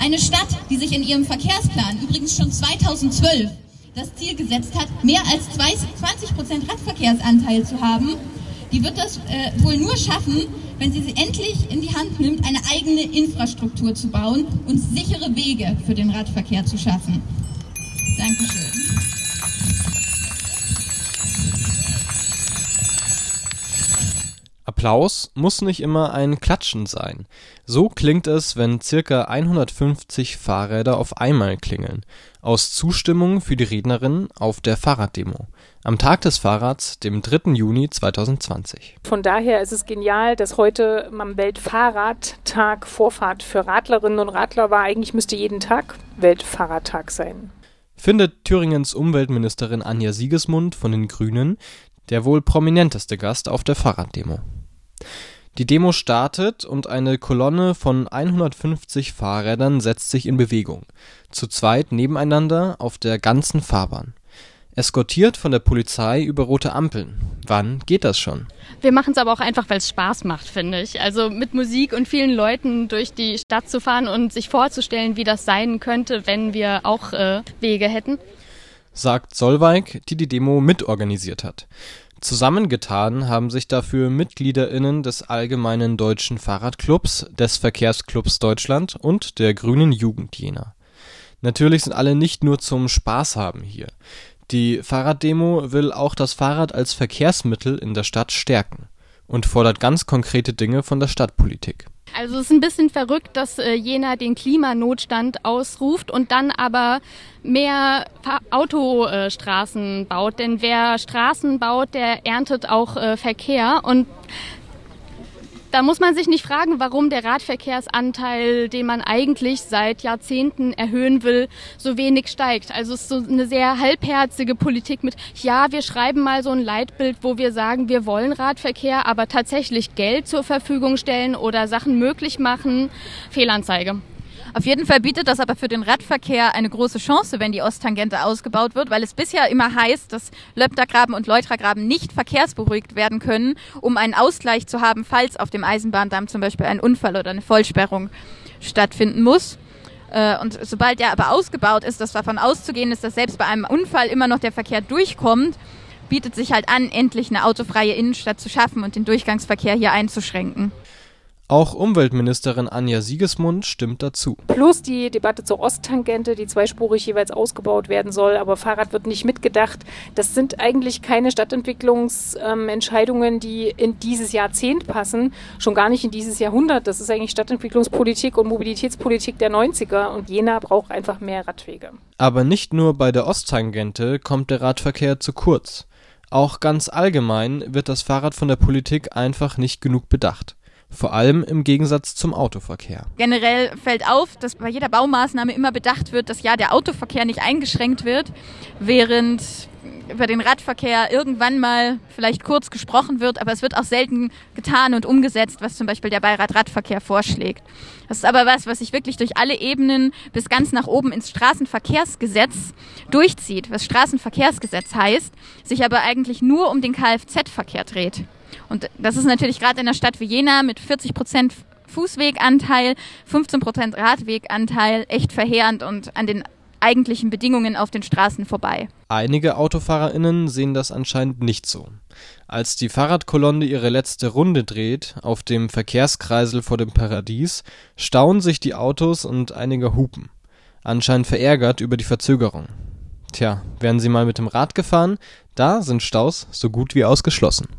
Eine Stadt, die sich in ihrem Verkehrsplan übrigens schon 2012 das Ziel gesetzt hat, mehr als 20 Prozent Radverkehrsanteil zu haben, die wird das äh, wohl nur schaffen, wenn sie sie endlich in die Hand nimmt, eine eigene Infrastruktur zu bauen und sichere Wege für den Radverkehr zu schaffen. Dankeschön. Applaus muss nicht immer ein Klatschen sein. So klingt es, wenn circa 150 Fahrräder auf einmal klingeln, aus Zustimmung für die Rednerin auf der Fahrraddemo am Tag des Fahrrads, dem 3. Juni 2020. Von daher ist es genial, dass heute am Weltfahrradtag Vorfahrt für Radlerinnen und Radler war. Eigentlich müsste jeden Tag Weltfahrradtag sein. Findet Thüringens Umweltministerin Anja Siegesmund von den Grünen, der wohl prominenteste Gast auf der Fahrraddemo. Die Demo startet und eine Kolonne von 150 Fahrrädern setzt sich in Bewegung, zu zweit nebeneinander auf der ganzen Fahrbahn. Eskortiert von der Polizei über rote Ampeln. Wann geht das schon? Wir machen es aber auch einfach, weil es Spaß macht, finde ich. Also mit Musik und vielen Leuten durch die Stadt zu fahren und sich vorzustellen, wie das sein könnte, wenn wir auch äh, Wege hätten. Sagt Solveig, die die Demo mitorganisiert hat. Zusammengetan haben sich dafür MitgliederInnen des Allgemeinen Deutschen Fahrradclubs, des Verkehrsclubs Deutschland und der Grünen Jugend Jena. Natürlich sind alle nicht nur zum Spaß haben hier. Die Fahrraddemo will auch das Fahrrad als Verkehrsmittel in der Stadt stärken und fordert ganz konkrete Dinge von der Stadtpolitik. Also es ist ein bisschen verrückt, dass äh, Jena den Klimanotstand ausruft und dann aber mehr Autostraßen äh, baut. Denn wer Straßen baut, der erntet auch äh, Verkehr. Und da muss man sich nicht fragen, warum der Radverkehrsanteil, den man eigentlich seit Jahrzehnten erhöhen will, so wenig steigt. Also es ist so eine sehr halbherzige Politik mit, ja, wir schreiben mal so ein Leitbild, wo wir sagen, wir wollen Radverkehr, aber tatsächlich Geld zur Verfügung stellen oder Sachen möglich machen, Fehlanzeige. Auf jeden Fall bietet das aber für den Radverkehr eine große Chance, wenn die Osttangente ausgebaut wird, weil es bisher immer heißt, dass Löbdergraben und Leutragraben nicht verkehrsberuhigt werden können, um einen Ausgleich zu haben, falls auf dem Eisenbahndamm zum Beispiel ein Unfall oder eine Vollsperrung stattfinden muss. Äh, und sobald der aber ausgebaut ist, dass davon auszugehen ist, dass selbst bei einem Unfall immer noch der Verkehr durchkommt, bietet sich halt an, endlich eine autofreie Innenstadt zu schaffen und den Durchgangsverkehr hier einzuschränken. Auch Umweltministerin Anja Siegesmund stimmt dazu. Plus die Debatte zur Osttangente, die zweispurig jeweils ausgebaut werden soll, aber Fahrrad wird nicht mitgedacht. Das sind eigentlich keine Stadtentwicklungsentscheidungen, ähm, die in dieses Jahrzehnt passen, schon gar nicht in dieses Jahrhundert. Das ist eigentlich Stadtentwicklungspolitik und Mobilitätspolitik der 90er und Jena braucht einfach mehr Radwege. Aber nicht nur bei der Osttangente kommt der Radverkehr zu kurz. Auch ganz allgemein wird das Fahrrad von der Politik einfach nicht genug bedacht vor allem im Gegensatz zum Autoverkehr. Generell fällt auf, dass bei jeder Baumaßnahme immer bedacht wird, dass ja der Autoverkehr nicht eingeschränkt wird, während über den Radverkehr irgendwann mal vielleicht kurz gesprochen wird, aber es wird auch selten getan und umgesetzt, was zum Beispiel der Beirat Radverkehr vorschlägt. Das ist aber was, was sich wirklich durch alle Ebenen bis ganz nach oben ins Straßenverkehrsgesetz durchzieht, was Straßenverkehrsgesetz heißt, sich aber eigentlich nur um den Kfz-Verkehr dreht. Und das ist natürlich gerade in einer Stadt wie Jena mit 40 Prozent Fußweganteil, 15 Prozent Radweganteil echt verheerend und an den eigentlichen Bedingungen auf den Straßen vorbei. Einige AutofahrerInnen sehen das anscheinend nicht so. Als die Fahrradkolonne ihre letzte Runde dreht, auf dem Verkehrskreisel vor dem Paradies, staunen sich die Autos und einige hupen. Anscheinend verärgert über die Verzögerung. Tja, wären sie mal mit dem Rad gefahren, da sind Staus so gut wie ausgeschlossen.